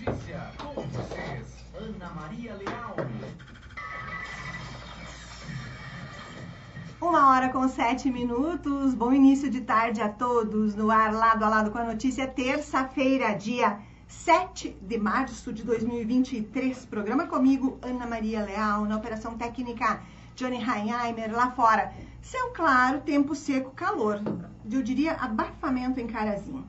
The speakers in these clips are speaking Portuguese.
notícia, com vocês, Ana Maria Leal. Uma hora com sete minutos. Bom início de tarde a todos. No ar, lado a lado com a notícia, terça-feira, dia 7 de março de 2023. Programa comigo, Ana Maria Leal, na Operação Técnica, Johnny Heinheimer, lá fora. Céu claro, tempo seco, calor. Eu diria abafamento em Carazinho.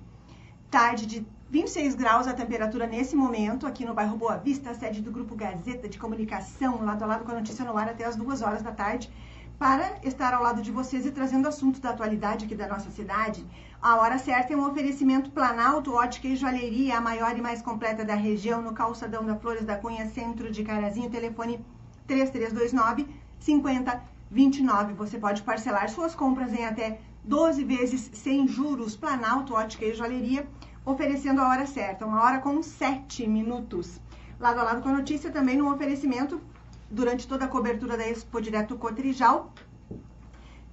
Tarde de 26 graus a temperatura nesse momento, aqui no bairro Boa Vista, sede do Grupo Gazeta de Comunicação, lado a lado com a notícia no ar até as duas horas da tarde para estar ao lado de vocês e trazendo assuntos da atualidade aqui da nossa cidade. A hora certa é um oferecimento Planalto, ótica e joalheria, a maior e mais completa da região, no calçadão da Flores da Cunha, centro de Carazinho, telefone 3329 5029. Você pode parcelar suas compras em até 12 vezes sem juros. Planalto, ótica e joalheria, oferecendo a hora certa, uma hora com 7 minutos. Lado a lado com a notícia, também no oferecimento durante toda a cobertura da Expo Direto Cotrijal,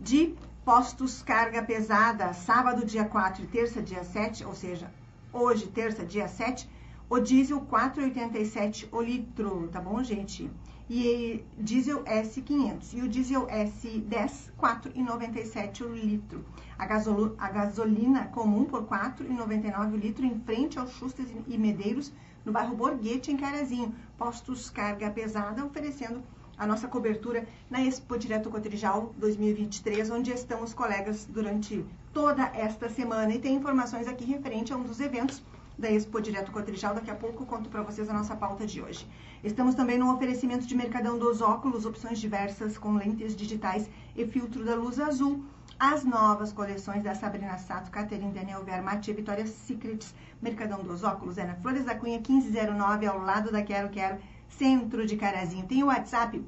de postos carga pesada, sábado, dia 4 e terça, dia 7, ou seja, hoje, terça, dia 7, o diesel 4,87 o litro, tá bom, gente? E diesel S500 e o diesel S10, 4,97 o litro. A, gasolo, a gasolina comum por 4,99 o litro em frente aos Chustas e Medeiros, no bairro Borghetti, em Carazinho. Postos Carga Pesada, oferecendo a nossa cobertura na Expo Direto Cotrijal 2023, onde estão os colegas durante toda esta semana. E tem informações aqui referente a um dos eventos da Expo Direto Cotrijal. Daqui a pouco conto para vocês a nossa pauta de hoje. Estamos também no oferecimento de Mercadão dos Óculos, opções diversas com lentes digitais e filtro da luz azul. As novas coleções da Sabrina Sato, Catherine Daniel Vermati Vitória Secrets, Mercadão dos Óculos, é na Flores da Cunha 1509, ao lado da Quero Quero, centro de Carazinho. Tem o WhatsApp,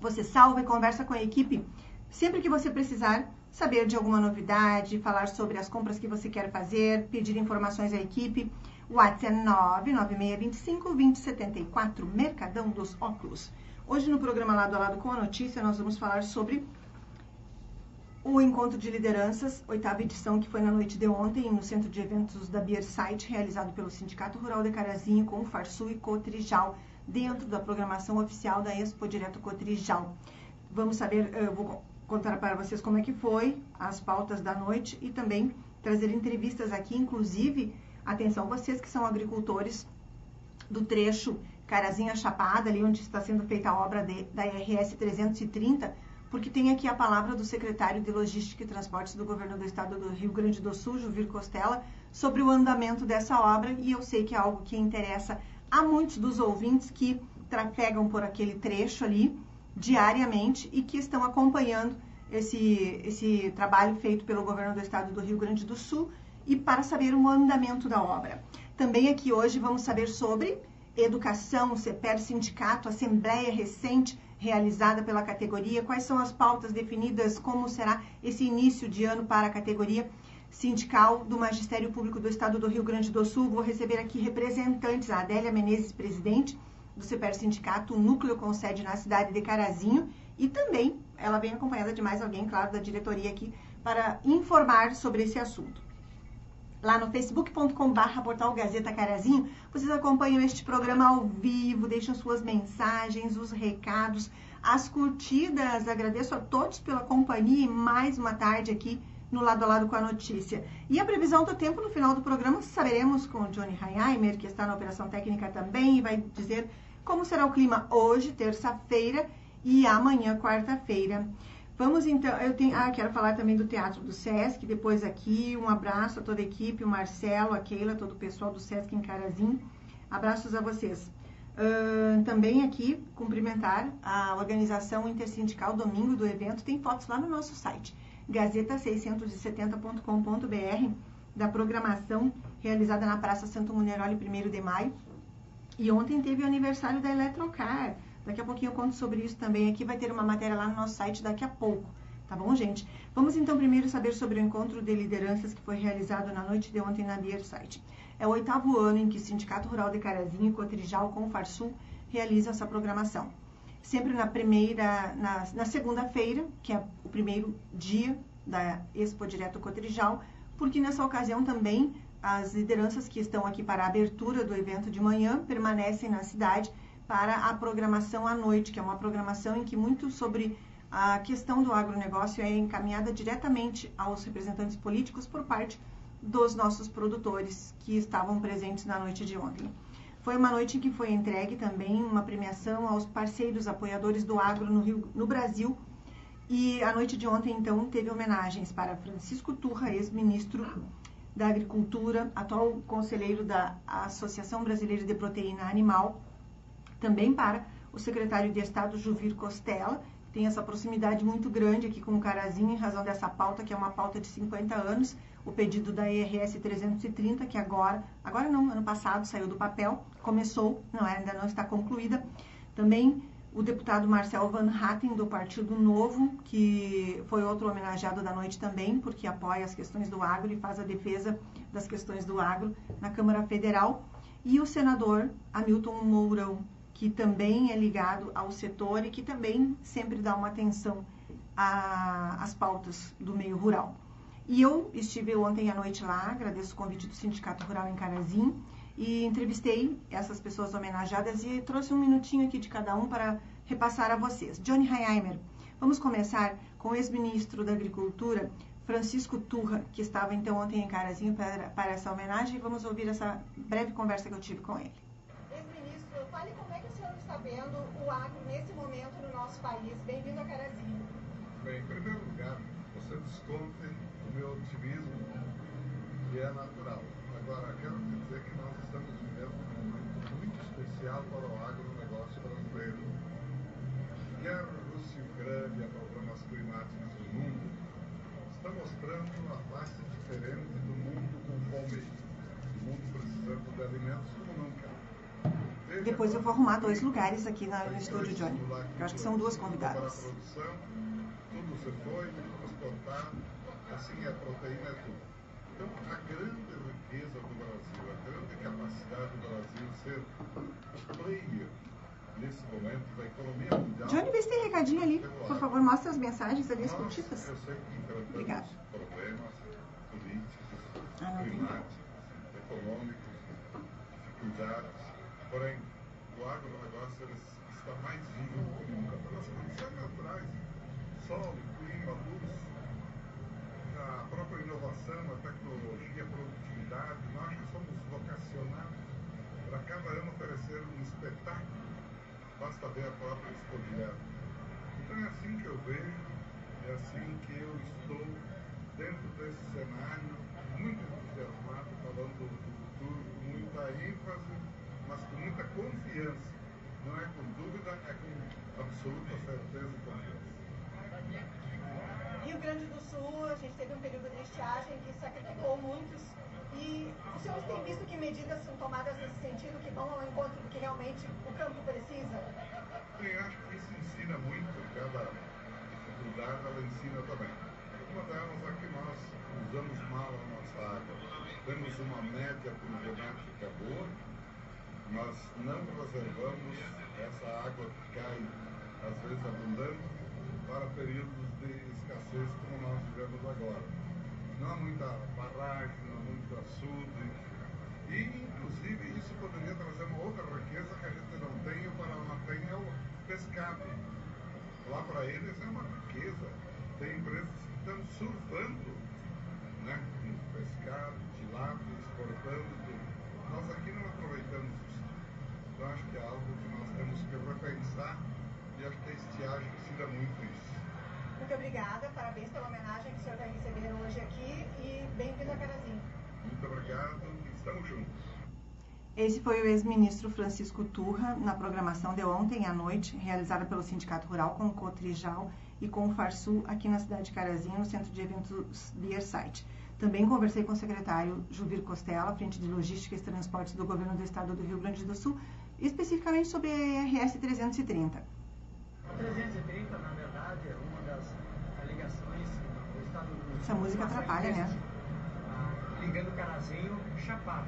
você salva e conversa com a equipe sempre que você precisar saber de alguma novidade, falar sobre as compras que você quer fazer, pedir informações à equipe. O WhatsApp é 99625 2074, Mercadão dos Óculos. Hoje no programa Lado a Lado com a Notícia, nós vamos falar sobre o encontro de lideranças, oitava edição, que foi na noite de ontem, no centro de eventos da Beer Site, realizado pelo Sindicato Rural de Carazinho, com o Farsu e Cotrijal, dentro da programação oficial da Expo Direto Cotrijal. Vamos saber, eu vou contar para vocês como é que foi, as pautas da noite e também trazer entrevistas aqui, inclusive, atenção vocês que são agricultores do trecho Carazinha Chapada, ali onde está sendo feita a obra de, da RS 330, porque tem aqui a palavra do secretário de Logística e Transportes do governo do estado do Rio Grande do Sul, Juvir Costela, sobre o andamento dessa obra e eu sei que é algo que interessa a muitos dos ouvintes que trafegam por aquele trecho ali diariamente e que estão acompanhando esse, esse trabalho feito pelo governo do estado do Rio Grande do Sul e para saber o andamento da obra. Também aqui hoje vamos saber sobre educação, CEPER, sindicato, assembleia recente realizada pela categoria, quais são as pautas definidas, como será esse início de ano para a categoria sindical do Magistério Público do Estado do Rio Grande do Sul. Vou receber aqui representantes, a Adélia Menezes, presidente do CEPER Sindicato, o núcleo com sede na cidade de Carazinho, e também ela vem acompanhada de mais alguém, claro, da diretoria aqui, para informar sobre esse assunto lá no facebook.com.br portal Gazeta Carazinho, vocês acompanham este programa ao vivo, deixam suas mensagens, os recados, as curtidas. Agradeço a todos pela companhia e mais uma tarde aqui no lado a lado com a notícia. E a previsão do tempo no final do programa saberemos com o Johnny Heinheimer, que está na operação técnica também, e vai dizer como será o clima hoje, terça-feira, e amanhã, quarta-feira. Vamos então, eu tenho, ah, quero falar também do Teatro do Sesc, depois aqui, um abraço a toda a equipe, o Marcelo, a Keila, todo o pessoal do Sesc em Carazinho. Abraços a vocês. Uh, também aqui, cumprimentar a organização intersindical domingo do evento, tem fotos lá no nosso site, gazeta670.com.br, da programação realizada na Praça Santo Muneroli, 1 de maio. E ontem teve o aniversário da Eletrocar, Daqui a pouquinho eu conto sobre isso também aqui, vai ter uma matéria lá no nosso site daqui a pouco, tá bom, gente? Vamos então primeiro saber sobre o encontro de lideranças que foi realizado na noite de ontem na Beer Site. É o oitavo ano em que o Sindicato Rural de Carazinho e Cotrijal com Farsul realiza essa programação. Sempre na primeira, na, na segunda-feira, que é o primeiro dia da Expo Direto Cotrijal, porque nessa ocasião também as lideranças que estão aqui para a abertura do evento de manhã permanecem na cidade para a programação à noite, que é uma programação em que muito sobre a questão do agronegócio é encaminhada diretamente aos representantes políticos por parte dos nossos produtores que estavam presentes na noite de ontem. Foi uma noite em que foi entregue também uma premiação aos parceiros apoiadores do agro no, Rio, no Brasil. E a noite de ontem, então, teve homenagens para Francisco Turra, ex-ministro da Agricultura, atual conselheiro da Associação Brasileira de Proteína Animal, também para o secretário de Estado Juvir Costela, que tem essa proximidade muito grande aqui com o Carazinho, em razão dessa pauta, que é uma pauta de 50 anos, o pedido da IRS 330, que agora, agora não, ano passado saiu do papel, começou, não é, ainda não está concluída. Também o deputado Marcel Van Hatten, do Partido Novo, que foi outro homenageado da noite também, porque apoia as questões do agro e faz a defesa das questões do agro na Câmara Federal. E o senador Hamilton Mourão, que também é ligado ao setor e que também sempre dá uma atenção às pautas do meio rural. E eu estive ontem à noite lá, agradeço o convite do Sindicato Rural em Carazim, e entrevistei essas pessoas homenageadas e trouxe um minutinho aqui de cada um para repassar a vocês. Johnny Heimer, vamos começar com o ex-ministro da Agricultura, Francisco Turra, que estava então ontem em Carazinho para, para essa homenagem, e vamos ouvir essa breve conversa que eu tive com ele. Ex-ministro, fale como é que está vendo o agro nesse momento no nosso país. Bem-vindo a Carazinho. Bem, em primeiro lugar, você desconte meu otimismo, que é natural. Agora, quero dizer que nós estamos vivendo um momento muito especial para o agronegócio brasileiro. Guerra Rússia e Ucrânia, problemas climáticos no mundo, está mostrando a face diferente Depois eu vou arrumar dois lugares aqui no estúdio, Johnny. Eu acho que são duas convidadas. Tudo se foi, tudo assim a proteína é tudo. Então, a grande riqueza do Brasil, a grande capacidade do Brasil ser player nesse momento da economia mundial. Johnny, vê se tem recadinho ali. Por favor, mostre as mensagens ali discutidas. Eu sei que enfrentamos Obrigado. problemas políticos, ah, climáticos, econômicos, dificuldades. Porém, o agronegócio está mais vivo do que nunca pelas condições naturais. Solo, clima, luz, a própria inovação, a tecnologia, a produtividade, nós somos vocacionados para cada ano oferecer um espetáculo, basta ver a própria escolhida. Então é assim que eu vejo, é assim que eu estou dentro desse cenário, muito entusiasmado, falando do futuro com muita ênfase, mas com muita confiança. Não é com dúvida, é com absoluta certeza e confiança. Rio Grande do Sul, a gente teve um período de estiagem que sacrificou muitos. E os senhores têm visto que medidas são tomadas nesse sentido, que vão ao encontro do que realmente o campo precisa? Eu acho que isso ensina muito, cada dificuldade ela ensina também. Uma delas é que nós usamos mal a nossa água. Temos uma média pluviométrica boa, nós não reservamos essa água que cai, às vezes abundante, para períodos de escassez como nós vivemos agora. Não há muita barragem, não há muito açude. E, inclusive, isso poderia trazer uma outra riqueza que a gente não tem, o Paraná tem, é o pescado. Lá para eles é uma riqueza. Tem empresas que estão surfando né, pescado, tilápia, exportando tudo. Nós aqui não aproveitamos acho que é algo que nós temos que repensar e acho que a estiagem ensina muito isso. Muito obrigada, parabéns pela homenagem que o senhor vai receber hoje aqui e bem-vindo a Carazinho. Muito obrigado, estamos juntos. Esse foi o ex-ministro Francisco Turra na programação de ontem à noite, realizada pelo Sindicato Rural com o Cotrijal e com o Farsul aqui na cidade de Carazinho, no centro de eventos Deersite. Também conversei com o secretário Juvir Costela, frente de logística e transportes do governo do estado do Rio Grande do Sul, especificamente sobre a RS 330. A 330, na verdade, é uma das ligações do estado do. Essa música atrapalha, né? Ligando Carazinho, Chapada.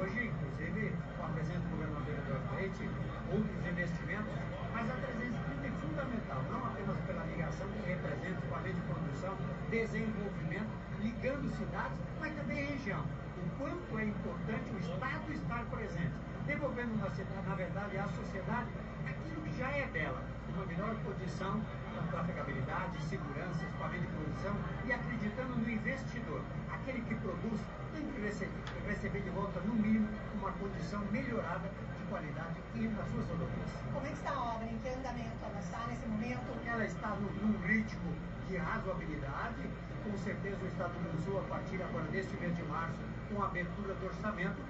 Hoje, inclusive, com a presença do governador Eduardo Leite, outros investimentos, mas a 330 é fundamental, não apenas pela ligação que representa com a lei de produção, desenvolvimento, ligando cidades, mas também região. O quanto é importante o Estado estar presente, devolvendo na, na verdade à sociedade aquilo que já é dela, uma melhor condição para trafegabilidade, segurança, equipamento de produção e acreditando no investidor, aquele que produz tem que receber, receber de volta, no mínimo, uma condição melhorada de qualidade e nas suas rodovias. Como é que está a obra? Em que andamento ela está nesse momento? Ela está no, num ritmo de razoabilidade. Com certeza o Estado do Sul, a partir agora deste mês de março, com a abertura do orçamento,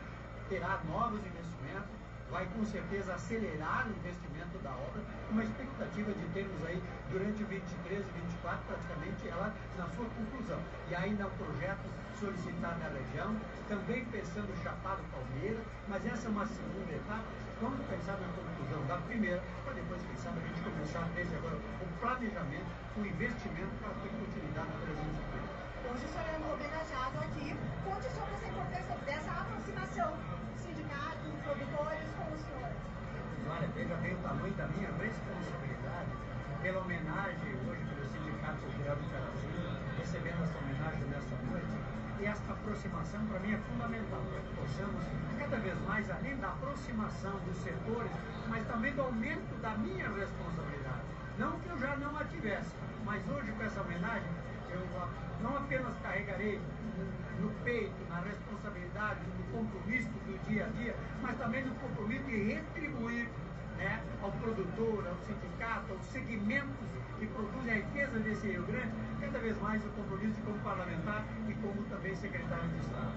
terá novos investimentos, vai com certeza acelerar o investimento da obra, uma expectativa de termos aí durante 23 e 24 praticamente ela na sua conclusão. E ainda um projeto solicitado na região, também pensando Chapado Palmeira, mas essa é uma segunda etapa. Vamos pensar na conclusão da primeira, para depois, quem sabe, a gente começar desde agora o planejamento, o investimento para ter continuidade na presença pública. Hoje o senhor é homenageado aqui. Conte sobre essa importância dessa aproximação Olha, veja bem o tamanho da minha responsabilidade pela homenagem hoje pelo Sindicato Cultural do Carazinho, recebendo essa homenagem nesta noite. E esta aproximação, para mim, é fundamental, para que possamos, cada vez mais, além da aproximação dos setores, mas também do aumento da minha responsabilidade. Não que eu já não a tivesse, mas hoje, com essa homenagem, eu não apenas carregarei no peito, na responsabilidade, no compromisso do dia a dia, mas também no compromisso de retribuir né, ao produtor, ao sindicato, aos segmentos que produzem a riqueza desse Rio Grande, cada vez mais o compromisso como parlamentar e como também secretário de Estado.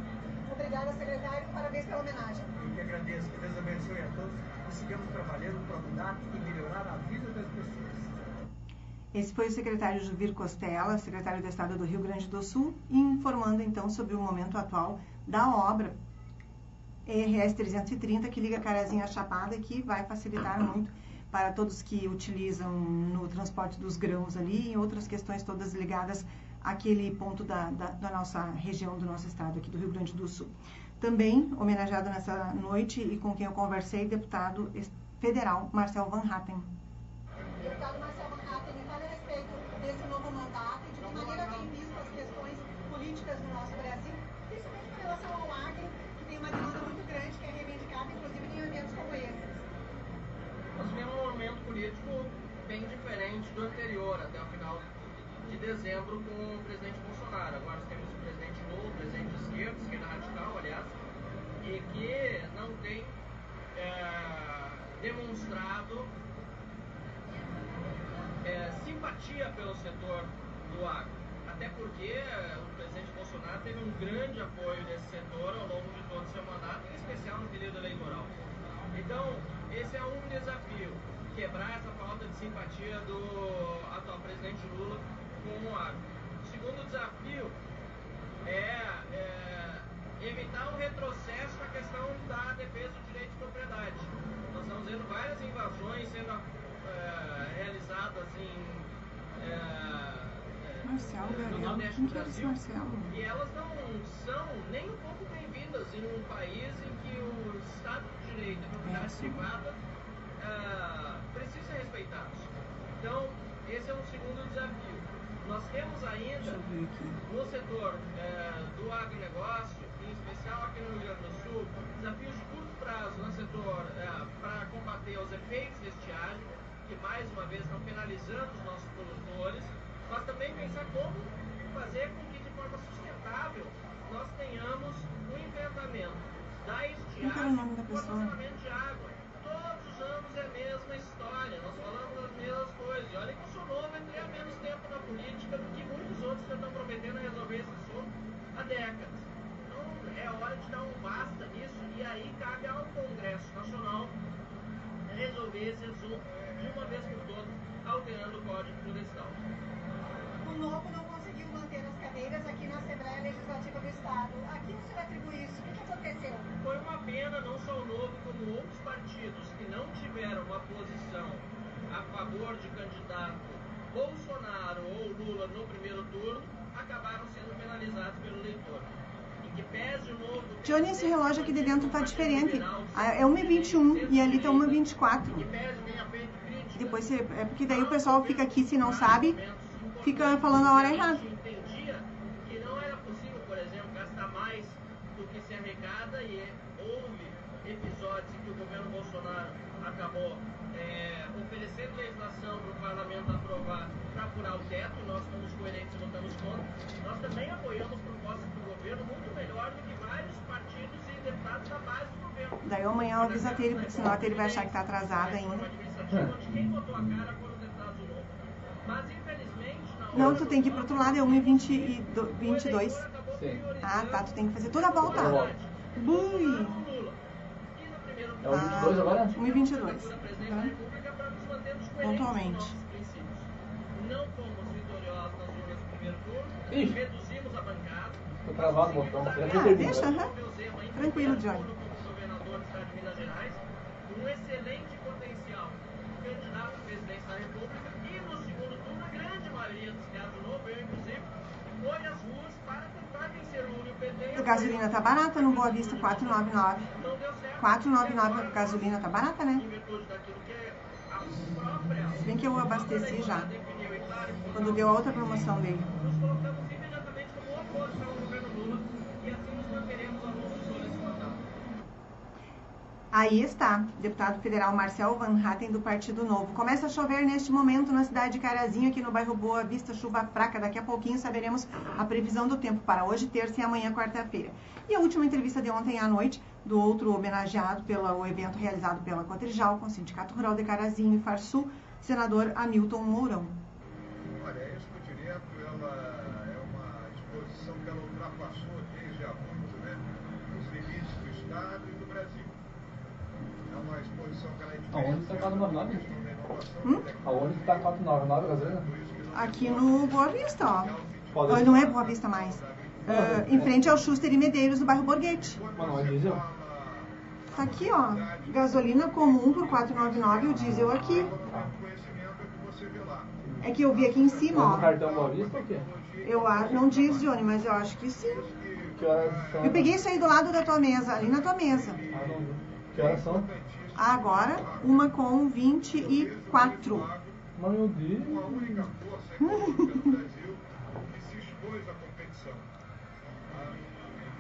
Obrigada, secretário. Parabéns pela homenagem. Eu que agradeço. Que Deus abençoe a todos e sigamos trabalhando para mudar e melhorar a vida das pessoas. Esse foi o secretário Juvir Costela, secretário do Estado do Rio Grande do Sul, informando então sobre o momento atual da obra RS 330 que liga Carazinho à Chapada que vai facilitar muito para todos que utilizam no transporte dos grãos ali e outras questões todas ligadas àquele ponto da, da, da nossa região, do nosso estado aqui do Rio Grande do Sul. Também homenageado nessa noite e com quem eu conversei, deputado federal Marcel Van Hatten. Deputado Marcel Van político bem diferente do anterior, até o final de dezembro, com o presidente Bolsonaro. Agora nós temos um presidente novo, presidente de esquerda, esquerda radical, aliás, e que não tem é, demonstrado é, simpatia pelo setor do agro. Até porque o presidente Bolsonaro teve um grande apoio desse setor ao longo de todo o seu mandato, em especial no período eleitoral. Então, esse é um desafio, quebrar essa falta de simpatia do atual presidente Lula com o agro. O segundo desafio é, é evitar um retrocesso na questão da defesa do direito de propriedade. Nós estamos vendo várias invasões sendo é, realizadas em é, Marcial, no Gabriel. Nordeste do é Brasil. E elas não são nem um pouco bem-vindas em um país em que o Estado de Direito e a propriedade É, privada ah, precisam ser respeitados. Então, esse é um segundo desafio. Nós temos ainda no setor eh, do agronegócio, em especial aqui no Rio Grande do Sul, desafios de curto prazo no setor para combater os efeitos da estiagem, que mais uma vez estão penalizando os nossos produtores, mas também pensar como fazer com que de forma sustentável nós tenhamos um enfrentamento da o estiagem com pessoa? armazenamento de água. Anos é a mesma história, nós falamos as mesmas coisas. E olha que sou novo, entrei há menos tempo na política do que muitos outros que estão prometendo resolver esse assunto há décadas. Então é hora de dar um basta nisso e aí cabe ao Congresso Nacional resolver esse assunto de uma vez por todas, alterando o Código Florestal. O Novo não conseguiu manter as cadeiras aqui na Assembleia Legislativa do Estado. A quem o senhor atribui isso? O que, que aconteceu? Foi uma pena, não só o Novo, como outros partidos que não tiveram uma posição a favor de candidato Bolsonaro ou Lula no primeiro turno, acabaram sendo penalizados pelo eleitor. Que. Johnny, esse relógio aqui de dentro tá diferente. Ah, É 1h21 e ali tá 1h24. Que pese tenha feito críticas Depois você, é porque daí o pessoal fica aqui, se não sabe, fica falando a hora errada. A gente entendia que não era possível, por exemplo, gastar mais do que se hipótese que o governo Bolsonaro acabou é, oferecendo legislação para o parlamento aprovar para furar o teto, e nós fomos coerentes e votamos contra. Nós também apoiamos propostas do governo muito melhor do que vários partidos e deputados da base do governo. Daí amanhã eu aviso a ele, porque senão a ele vai achar que tá atrasada ainda. Novo. Mas Não, tu tem que ir pro outro lado, é 1h22. Sim. Ah, tá, tu tem que fazer toda a volta. Toda a volta. Bui! É o 22 agora? 1h22. presidente da República para nos mantermos coerentes Pontualmente. Não fomos vitoriosos nas urnas do primeiro turno, Ixi. reduzimos a bancada. Tô travado o botão. Ah, deixa, aham. Tranquilo, Johnny. Como governador do estado de Minas Gerais, um excelente potencial candidato à presidência da República e no segundo turno a grande maioria dos casos do novo, eu inclusive, foi às ruas para tentar vencer o Lula e o PT. A gasolina tá barata no Boa Vista, 4,99. Não deu certo. 4,99 a gasolina tá barata, né? Se bem que eu abasteci já, quando deu a outra promoção dele. nos colocamos imediatamente como oposição ao governo Lula e assim nos manteremos ao longo de todo esse mandato. Aí está, deputado federal Marcel Van Hatten do Partido Novo. Começa a chover neste momento na cidade de Carazinho, aqui no bairro Boa Vista, chuva fraca. Daqui a pouquinho saberemos a previsão do tempo para hoje, terça e amanhã, quarta-feira. E a última entrevista de ontem à noite, do outro homenageado pelo evento realizado pela Cotrijal, com o Sindicato Rural de Carazinho e Farsul, senador Hamilton Mourão. Olha, a Expo Direto ela é uma exposição que ela ultrapassou desde há muito né, os limites do Estado e do Brasil. É uma exposição que ela é diferente. Aonde está a 499? questão da inovação, Hum? Aonde está 499 a gasolina? não Aqui no Boa Vista, ó. Pode Não é Boa Vista mais. Ah, em frente ao Schuster e Medeiros, do bairro Borghetti. Mas não é diesel? Tá aqui, ó. Gasolina comum por 4,99 e o diesel aqui. é que. É eu vi aqui em É cima, no ó. cartão Boa Vista ou o quê? Eu acho, não diz, Johnny, mas eu acho que sim. Que horas são? Eu peguei isso aí do lado da tua mesa, ali na tua mesa. Ah, não. Que horas são? Agora, uma com 24. Mas meu Deus. Que se expôs à competição.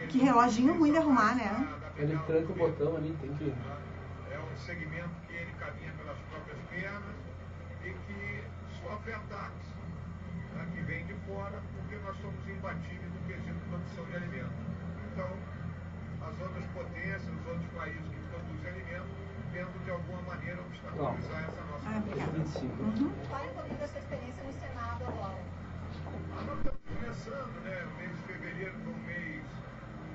Que reloginho ruim de arrumar, né? Ele tranca o botão ali, tem que. É um segmento que ele caminha pelas próprias pernas e que sofre ataques né, que vêm de fora porque nós somos imbatíveis no quesito produção de alimentos. Então, as outras potências, os outros países que produzem alimentos, tentam de alguma maneira obstaculizar essa nossa Ah, obrigada. 25. Uhum. Fale um pouquinho da sua experiência no Senado agora. Ah, Nós estamos começando, né? O mês de fevereiro foi um mês,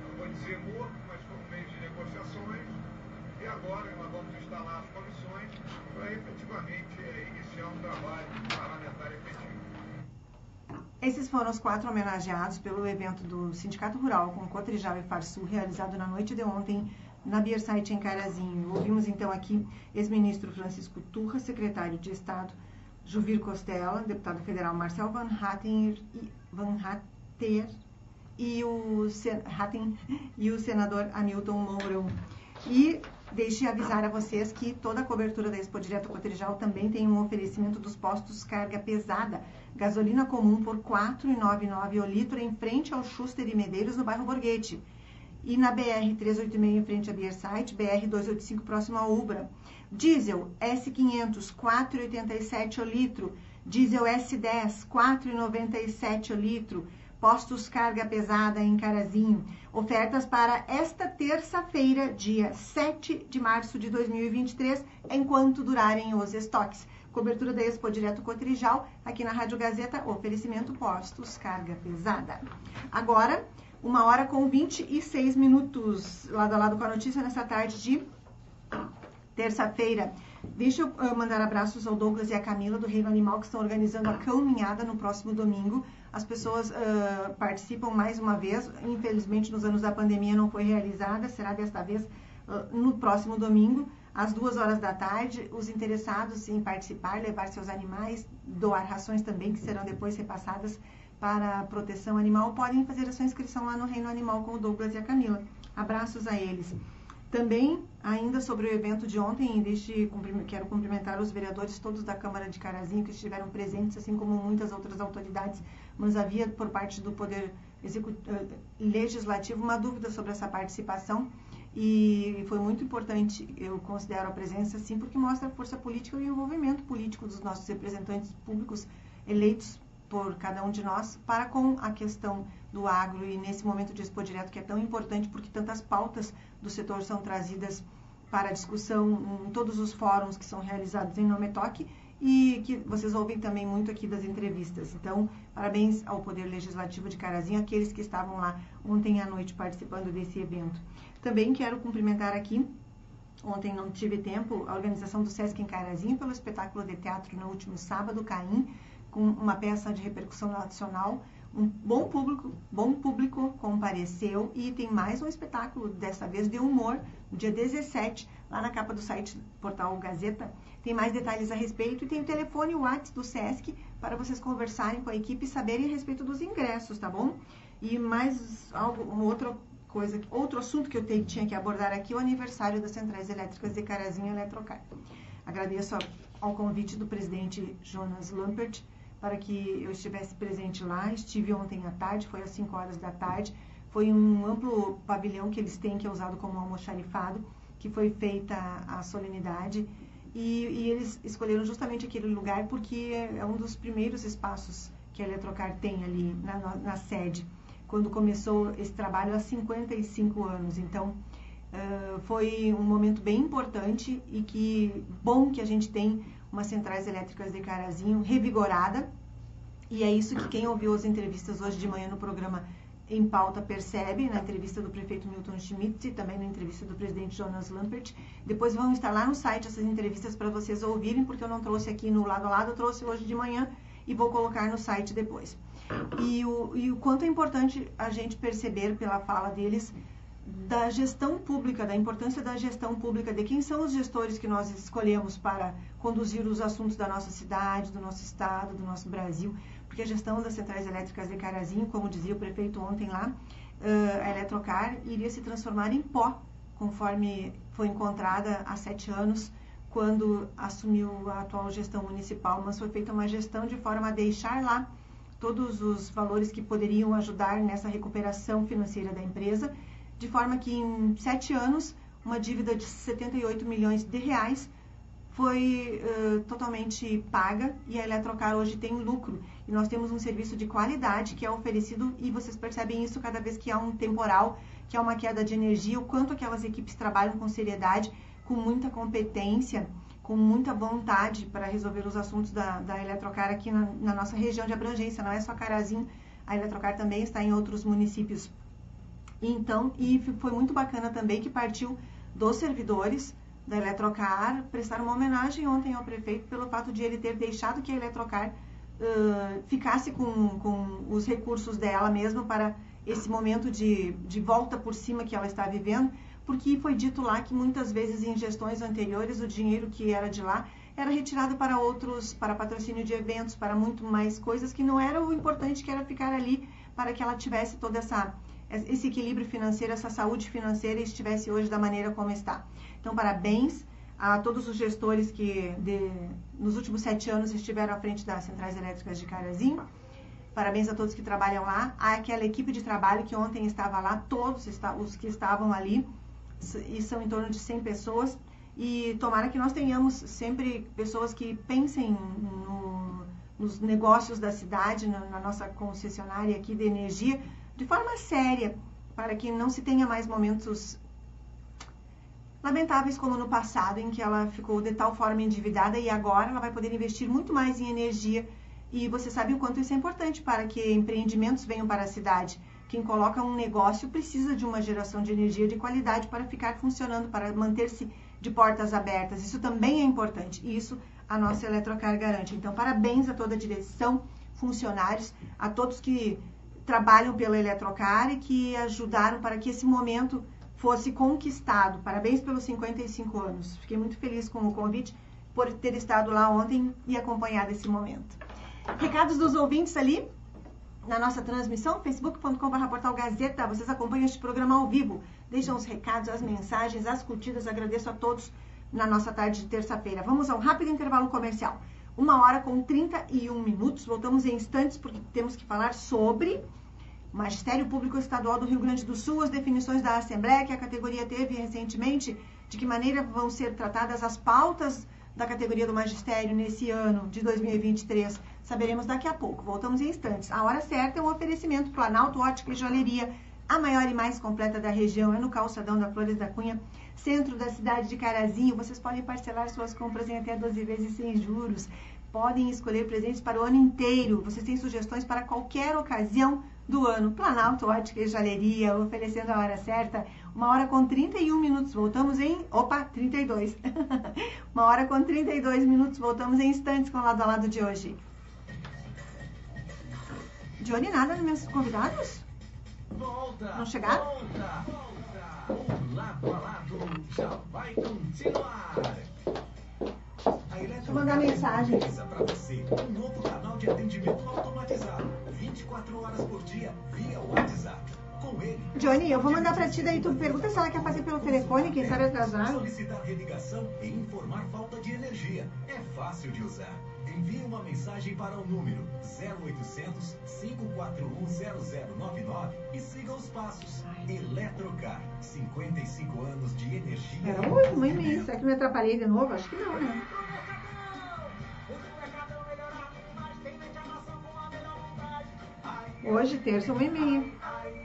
não vou dizer morto, mas foi um mês de negociações. E agora nós vamos instalar as comissões para efetivamente eh, iniciar um trabalho parlamentar efetivo. Esses foram os quatro homenageados pelo evento do Sindicato Rural com Cotrijal e Farsul, realizado na noite de ontem na Biersite em Carazinho. Ouvimos então aqui ex-ministro Francisco Turra, secretário de Estado Juvir Costela, deputado federal Marcel Van Hatten e, Van Hatter e o, sen- Hatten e o senador Hamilton Mourão. E deixe avisar a vocês que toda a cobertura da Expo Direto Cotrijal também tem um oferecimento dos postos carga pesada. Gasolina comum por R$ 4,99 o litro em frente ao Schuster e Medeiros, no bairro Borghetti. E na BR-386 em frente à Biersite, BR-285 próximo à Ubra. Diesel S500, 4,87 o litro. Diesel S10, 4,97 o litro. Postos carga pesada em Carazinho. Ofertas para esta terça-feira, dia 7 de março de 2023, enquanto durarem os estoques. Cobertura da Expo Direto Cotrijal, aqui na Rádio Gazeta, oferecimento postos carga pesada. Agora, uma hora com 26 minutos, lado a lado com a notícia nessa tarde de terça-feira. Deixa eu ah, mandar abraços ao Douglas e à Camila do Reino Animal que estão organizando a caminhada no próximo domingo. As pessoas ah, participam mais uma vez. Infelizmente, nos anos da pandemia não foi realizada. Será desta vez ah, no próximo domingo, às duas horas da tarde. Os interessados em participar, levar seus animais, doar rações também que serão depois repassadas para a proteção animal, podem fazer a sua inscrição lá no Reino Animal com o Douglas e a Camila. Abraços a eles. Também, ainda sobre o evento de ontem, quero cumprimentar os vereadores todos da Câmara de Carazinho que estiveram presentes, assim como muitas outras autoridades, mas havia por parte do Poder eh, Legislativo uma dúvida sobre essa participação E foi muito importante, eu considero a presença, sim, porque mostra a força política e o envolvimento político dos nossos representantes públicos eleitos por cada um de nós para com a questão do agro e nesse momento de Expo Direto que é tão importante porque tantas pautas do setor são trazidas para discussão em todos os fóruns que são realizados em Nometoque e que vocês ouvem também muito aqui das entrevistas. Então, parabéns ao Poder Legislativo de Carazinho, aqueles que estavam lá ontem à noite participando desse evento. Também quero cumprimentar aqui, ontem não tive tempo, a organização do Sesc em Carazinho pelo espetáculo de teatro no último sábado, Caim, com uma peça de repercussão nacional. Um bom público, bom público compareceu e tem mais um espetáculo, dessa vez de humor, no dia 17, lá na capa do site Portal Gazeta, tem mais detalhes a respeito e tem o telefone o WhatsApp do SESC para vocês conversarem com a equipe e saberem a respeito dos ingressos, tá bom? E mais algo, uma outra coisa, outro assunto que eu te, tinha que abordar aqui, o aniversário das centrais elétricas de Carazinho e Eletrocar. Agradeço ao convite do presidente Jonas Lampert para que eu estivesse presente lá. Estive ontem à tarde, foi às 5 horas da tarde. Foi um amplo pavilhão que eles têm, que é usado como almoxarifado, que foi feita a solenidade e, e, eles escolheram justamente aquele lugar porque é um dos primeiros espaços que a Eletrocar tem ali na, na sede, quando começou esse trabalho há 55 anos. Então, uh, foi um momento bem importante e que bom que a gente tem umas centrais elétricas de Carazinho revigorada. E é isso que quem ouviu as entrevistas hoje de manhã no programa em pauta percebe, na entrevista do prefeito Milton Schmidt e também na entrevista do presidente Jonas Lampert. Depois vão estar lá no site essas entrevistas para vocês ouvirem, porque eu não trouxe aqui no lado a lado, eu trouxe hoje de manhã e vou colocar no site depois. E o, e o quanto é importante a gente perceber pela fala deles da gestão pública, da importância da gestão pública, de quem são os gestores que nós escolhemos para conduzir os assuntos da nossa cidade, do nosso estado, do nosso Brasil. Porque a gestão das centrais elétricas de Carazinho, como dizia o prefeito ontem lá, a Eletrocar iria se transformar em pó, conforme foi encontrada há sete anos, quando assumiu a atual gestão municipal, mas foi feita uma gestão de forma a deixar lá todos os valores que poderiam ajudar nessa recuperação financeira da empresa, de forma que em sete anos, uma dívida de 78 milhões de reais foi uh, totalmente paga e a Eletrocar hoje tem lucro. E nós temos um serviço de qualidade que é oferecido e vocês percebem isso cada vez que há um temporal, que há uma queda de energia, o quanto aquelas equipes trabalham com seriedade, com muita competência, com muita vontade para resolver os assuntos da, da Eletrocar aqui na, na nossa região de abrangência. Não é só Carazinho, a Eletrocar também está em outros municípios. Então, e foi muito bacana também que partiu dos servidores, da Eletrocar prestar uma homenagem ontem ao prefeito pelo fato de ele ter deixado que a Eletrocar uh, ficasse com, com os recursos dela mesmo para esse momento de, de volta por cima que ela está vivendo, porque foi dito lá que muitas vezes em gestões anteriores o dinheiro que era de lá era retirado para outros, para patrocínio de eventos, para muito mais coisas que não era o importante que era ficar ali para que ela tivesse toda essa esse equilíbrio financeiro, essa saúde financeira estivesse hoje da maneira como está. Então, parabéns a todos os gestores que de, nos últimos sete anos estiveram à frente das centrais elétricas de Carazinho. Parabéns a todos que trabalham lá. Aquela equipe de trabalho que ontem estava lá, todos os que estavam ali, e são em torno de 100 pessoas. E tomara que nós tenhamos sempre pessoas que pensem no, nos negócios da cidade, na, na nossa concessionária aqui de energia, de forma séria, para que não se tenha mais momentos lamentáveis como no passado, em que ela ficou de tal forma endividada e agora ela vai poder investir muito mais em energia. E você sabe o quanto isso é importante para que empreendimentos venham para a cidade. Quem coloca um negócio precisa de uma geração de energia de qualidade para ficar funcionando, para manter-se de portas abertas. Isso também é importante. Isso a nossa Eletrocar garante. Então, parabéns a toda a direção, funcionários, a todos que trabalham pela Eletrocar e que ajudaram para que esse momento fosse conquistado. Parabéns pelos 55 anos. Fiquei muito feliz com o convite por ter estado lá ontem e acompanhado esse momento. Recados dos ouvintes ali na nossa transmissão, facebook.com.br Gazeta. Vocês acompanham este programa ao vivo. Deixam os recados, as mensagens, as curtidas. Agradeço a todos na nossa tarde de terça-feira. Vamos a um rápido intervalo comercial. Uma hora com 31 minutos. Voltamos em instantes porque temos que falar sobre O Magistério Público Estadual do Rio Grande do Sul, as definições da Assembleia que a categoria teve recentemente, de que maneira vão ser tratadas as pautas da categoria do magistério nesse ano de 2023, saberemos daqui a pouco. Voltamos em instantes. A hora certa é um oferecimento Planalto Ótica e Joalheria, a maior e mais completa da região, é no calçadão da Flores da Cunha, centro da cidade de Carazinho. Vocês podem parcelar suas compras em até 12 vezes sem juros. Podem escolher presentes para o ano inteiro. Vocês têm sugestões para qualquer ocasião do ano. Planalto Ótica e Joalheria, oferecendo a hora certa. Uma hora com 31 minutos. Voltamos em. Opa, 32. Uma hora com 32 minutos. Voltamos em instantes com o lado a lado de hoje. Johnny, nada nos meus convidados? Volta! Não chegaram? Volta! Volta! Lado a lado já vai continuar. Deixa eu mandar mensagem. para você um novo canal de atendimento automatizado, 24 horas por dia, via WhatsApp. Com ele, Johnny, eu vou mandar pra ti, daí tu pergunta se ela quer fazer pelo telefone, quem sabe atrasar. solicitar religação e informar falta de energia. É fácil de usar. Envie uma mensagem para o número 0800 541 0099 e siga os passos. Eletrocar, 55 anos de energia. Era muito, muito imenso. Será que me atrapalhei de novo? Acho que não, né? Hoje, terça, uma e meia.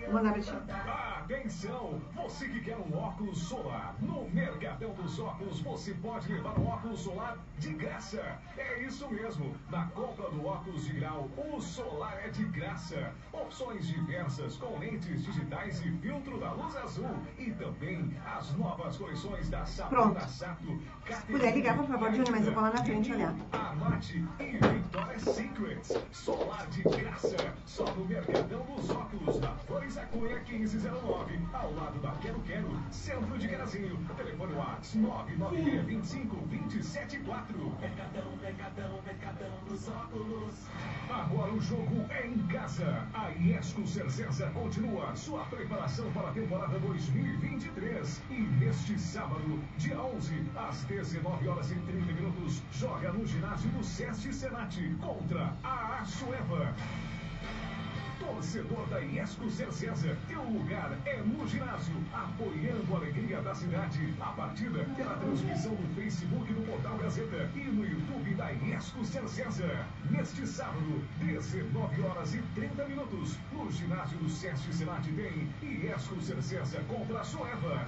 Vou mandar pra ti. Atenção! Você que quer um óculos solar, no Mercadão dos Óculos você pode levar um óculos solar de graça. É isso mesmo. Na compra do óculos de grau, o solar é de graça. Opções diversas com lentes digitais e filtro da luz azul. E também as novas coleções da Sabrina Pronto. Sato. Se puder ligar, por favor, Johnny, mas eu vou lá na frente olhar. Armate e Victoria's Secrets. Solar de graça. Só no Mercadão dos Óculos, na Flores da Cunha 1509. Ao lado da Quero Quero, centro de Carazinho. Telefone WhatsApp 99625 274. Mercadão, Mercadão, Mercadão dos óculos. Agora o jogo é em casa. A Iesco Cercesa continua sua preparação para a temporada 2023. E neste sábado, dia 11, às 19 horas e 30 minutos, joga no ginásio do Sesc Senat contra a Açueva. Torcedor da Iesco Cercesa, teu lugar é no ginásio, apoiando a alegria da cidade. A partida terá transmissão no Facebook do Portal Gazeta e no YouTube da Iesco Cercesa. Neste sábado, 19 horas e 30 minutos, no ginásio do Sesc Senat tem Iesco Cercesa contra a Soeva.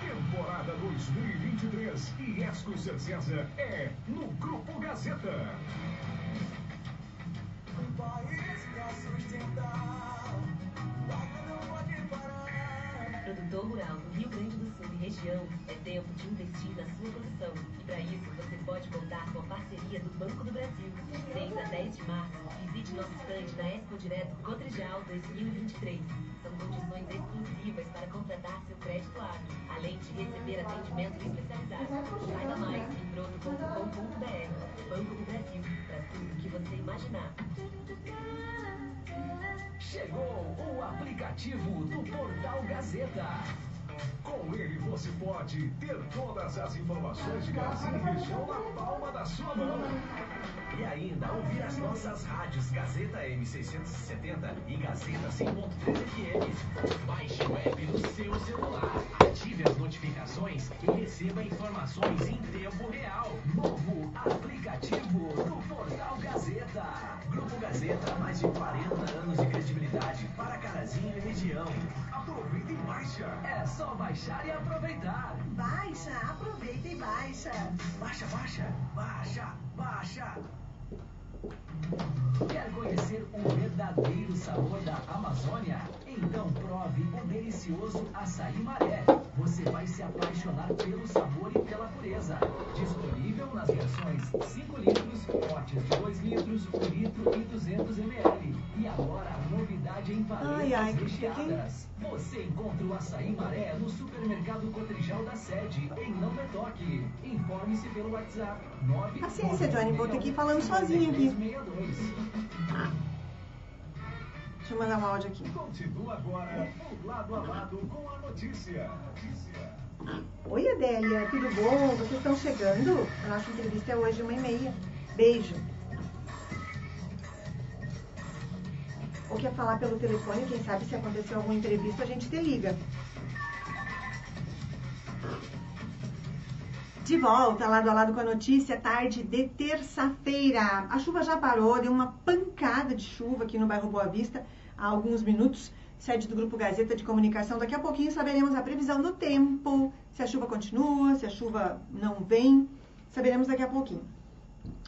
Temporada 2023, Iesco Cercesa é no Grupo Gazeta. Um Produtor rural do Rio Grande do Sul e região, é tempo de investir na sua produção. E para isso, você pode contar com a parceria do Banco do Brasil. De 6 a 10 de março, visite nosso stand na Expo Direto Cotrijal 2023. São condições exclusivas para contratar seu crédito agro, além de receber atendimento especializado. Saiba mais em broto.com.br. Banco do Brasil, você imaginar. Chegou o aplicativo do Portal Gazeta. Com ele você pode ter todas as informações de Carazinho e região na palma da sua mão. E ainda ouvir as nossas rádios Gazeta M670 e Gazeta 100.3 FM. Baixe o app no seu celular, ative as notificações e receba informações em tempo real. Novo aplicativo do Portal Gazeta. Grupo Gazeta, mais de 40 anos de credibilidade para Carazinho e região. Aproveita e baixa. É só baixar e aproveitar. Baixa, aproveita e baixa. Baixa, baixa, baixa, baixa. Quer conhecer o verdadeiro sabor da Amazônia? Então prove o delicioso açaí maré. Você vai se apaixonar pelo sabor e pela pureza. Disponível nas versões 5 litros, potes de 2 litros, 1 litro e 200 ml. E agora a novidade em paletas recheadas. Você encontra o açaí maré no supermercado Cotrijal da sede, em Não Toque. Informe-se pelo WhatsApp 9 Paciência, Johnny, vou ter que ir falando sozinha aqui. 6362. Deixa eu mandar um áudio aqui. Continua agora o lado a lado com a notícia. Oi, Adélia, tudo bom? Vocês estão chegando? A nossa entrevista é hoje, uma e meia. Beijo. ou quer falar pelo telefone, quem sabe se acontecer algum imprevisto, a gente te liga. De volta, lado a lado com a notícia, tarde de terça-feira. A chuva já parou, deu uma pancada de chuva aqui no bairro Boa Vista há alguns minutos. Sede do Grupo Gazeta de Comunicação. Daqui a pouquinho saberemos a previsão do tempo, se a chuva continua, se a chuva não vem. Saberemos daqui a pouquinho.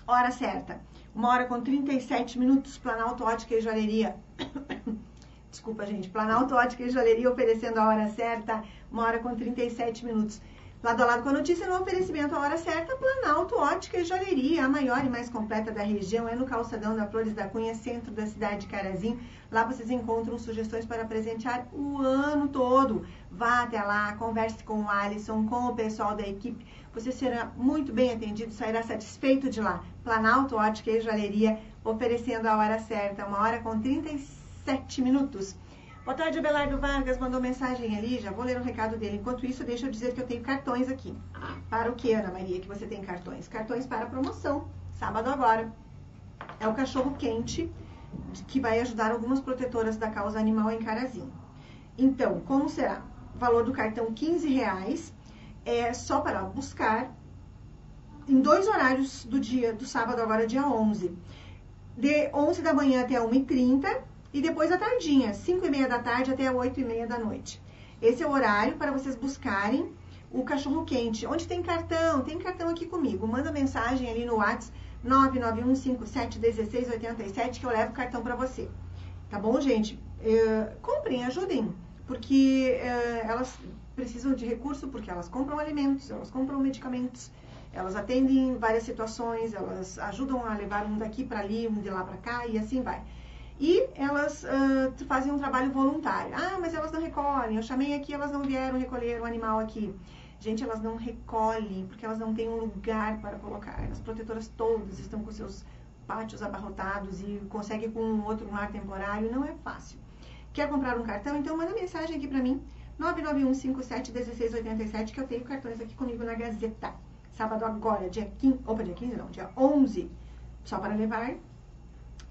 Hora certa. Uma hora com 37 minutos, Planalto Ótica e Joalheria. Desculpa, gente. Planalto Ótica e Joalheria oferecendo a hora certa, uma hora com 37 minutos. Lado a lado com a notícia, no oferecimento à hora certa, Planalto Ótica e Joalheria, a maior e mais completa da região, é no calçadão da Flores da Cunha, centro da cidade de Carazim. Lá vocês encontram sugestões para presentear o ano todo. Vá até lá, converse com o Alisson, com o pessoal da equipe. Você será muito bem atendido, sairá satisfeito de lá. Planalto Ótica e Joalheria, oferecendo a hora certa, uma hora com 37 minutos. Boa tarde, Abelardo Vargas mandou mensagem ali, já vou ler o recado dele. Enquanto isso, deixa eu dizer que eu tenho cartões aqui. Para o que, Ana Maria, que você tem cartões? Cartões para promoção, sábado agora. É o cachorro quente, que vai ajudar algumas protetoras da causa animal em Carazinho. Então, como será? Valor do cartão 15 reais, é só para buscar em dois horários do dia, do sábado agora, dia 11. De 11 da manhã até 1h30 e depois à tardinha, 5 e meia da tarde até 8 e meia da noite. Esse é o horário para vocês buscarem o cachorro quente. Onde tem cartão? Tem cartão aqui comigo. Manda mensagem ali no WhatsApp 991571687 que eu levo o cartão para você. Tá bom, gente? Uh, comprem, ajudem, porque uh, elas precisam de recurso, porque elas compram alimentos, elas compram medicamentos, elas atendem várias situações, elas ajudam a levar um daqui para ali, um de lá para cá e assim vai e elas uh, fazem um trabalho voluntário. Ah, mas elas não recolhem. Eu chamei aqui, elas não vieram recolher o animal aqui. Gente, elas não recolhem porque elas não têm um lugar para colocar. As protetoras todas estão com seus pátios abarrotados e conseguem com um outro lar temporário. Não é fácil. Quer comprar um cartão? Então manda mensagem aqui para mim. 991571687 que eu tenho cartões aqui comigo na Gazeta. Sábado agora, dia 15, opa, dia 15 não, dia 11. Só para levar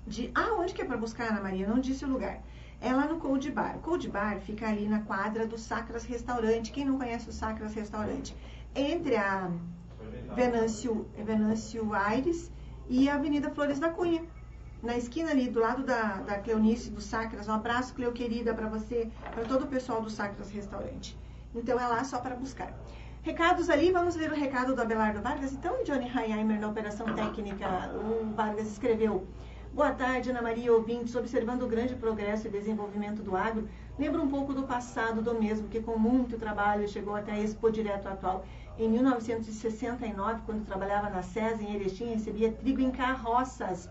de ah, onde que é para buscar, Ana Maria? Não disse o lugar. É lá no Cold Bar. O Cold Bar fica ali na quadra do Sacras Restaurante. Quem não conhece o Sacras Restaurante? Entre a Venâncio, Venâncio Aires e a Avenida Flores da Cunha. Na esquina ali, do lado da, da Cleonice do Sacras. Um abraço, Cleo querida, para você, para todo o pessoal do Sacras Restaurante. Então é lá só para buscar. Recados ali, vamos ler o recado do Abelardo Vargas. Então, Johnny Heimer, na operação técnica, o Vargas escreveu. Boa tarde, Ana Maria ouvintes. Observando o grande progresso e desenvolvimento do agro, lembro um pouco do passado do mesmo, que com muito trabalho chegou até a Expo Direto atual. Em 1969, quando trabalhava na SESA, em Erechim, recebia trigo em carroças,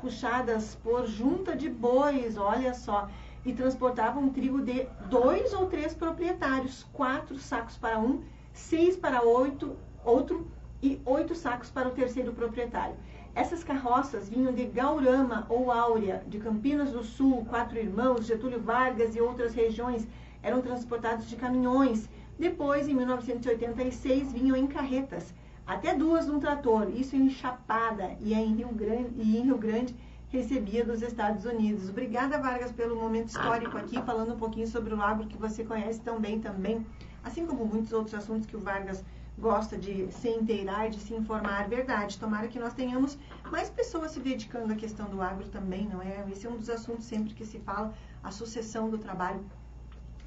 puxadas por junta de bois, olha só, e transportavam trigo de dois ou três proprietários, quatro sacos para um, seis para oito, outro e oito sacos para o terceiro proprietário. Essas carroças vinham de Gaurama ou Áurea, de Campinas do Sul, Quatro Irmãos, Getúlio Vargas e outras regiões. Eram transportados de caminhões. Depois, em 1986, vinham em carretas. Até duas num trator, isso em Chapada e em Rio Grande, e em Rio Grande recebia dos Estados Unidos. Obrigada, Vargas, pelo momento histórico aqui, falando um pouquinho sobre o agro que você conhece tão bem também, assim como muitos outros assuntos que o Vargas gosta de se inteirar, de se informar, verdade. Tomara que nós tenhamos mais pessoas se dedicando à questão do agro também, não é? Esse é um dos assuntos sempre que se fala, a sucessão do trabalho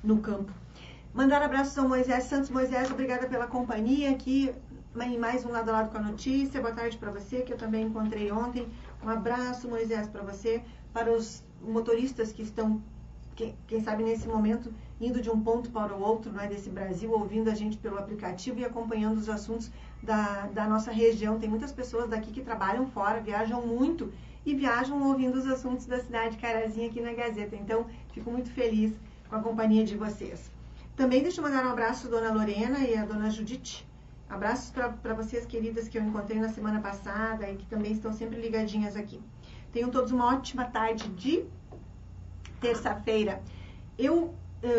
no campo. Mandar abraços ao Moisés Santos. Moisés, obrigada pela companhia aqui em mais um lado a lado com a notícia. Boa tarde para você, que eu também encontrei ontem. Um abraço, Moisés, para você, para os motoristas que estão, quem, quem sabe nesse momento, indo de um ponto para o outro né, desse Brasil, ouvindo a gente pelo aplicativo e acompanhando os assuntos da, da nossa região. Tem muitas pessoas daqui que trabalham fora, viajam muito e viajam ouvindo os assuntos da cidade Carazinha aqui na Gazeta. Então, fico muito feliz com a companhia de vocês. Também deixa eu mandar um abraço à dona Lorena e à dona Judite. Abraços para vocês, queridas, que eu encontrei na semana passada e que também estão sempre ligadinhas aqui. Tenham todos uma ótima tarde de terça-feira. Eu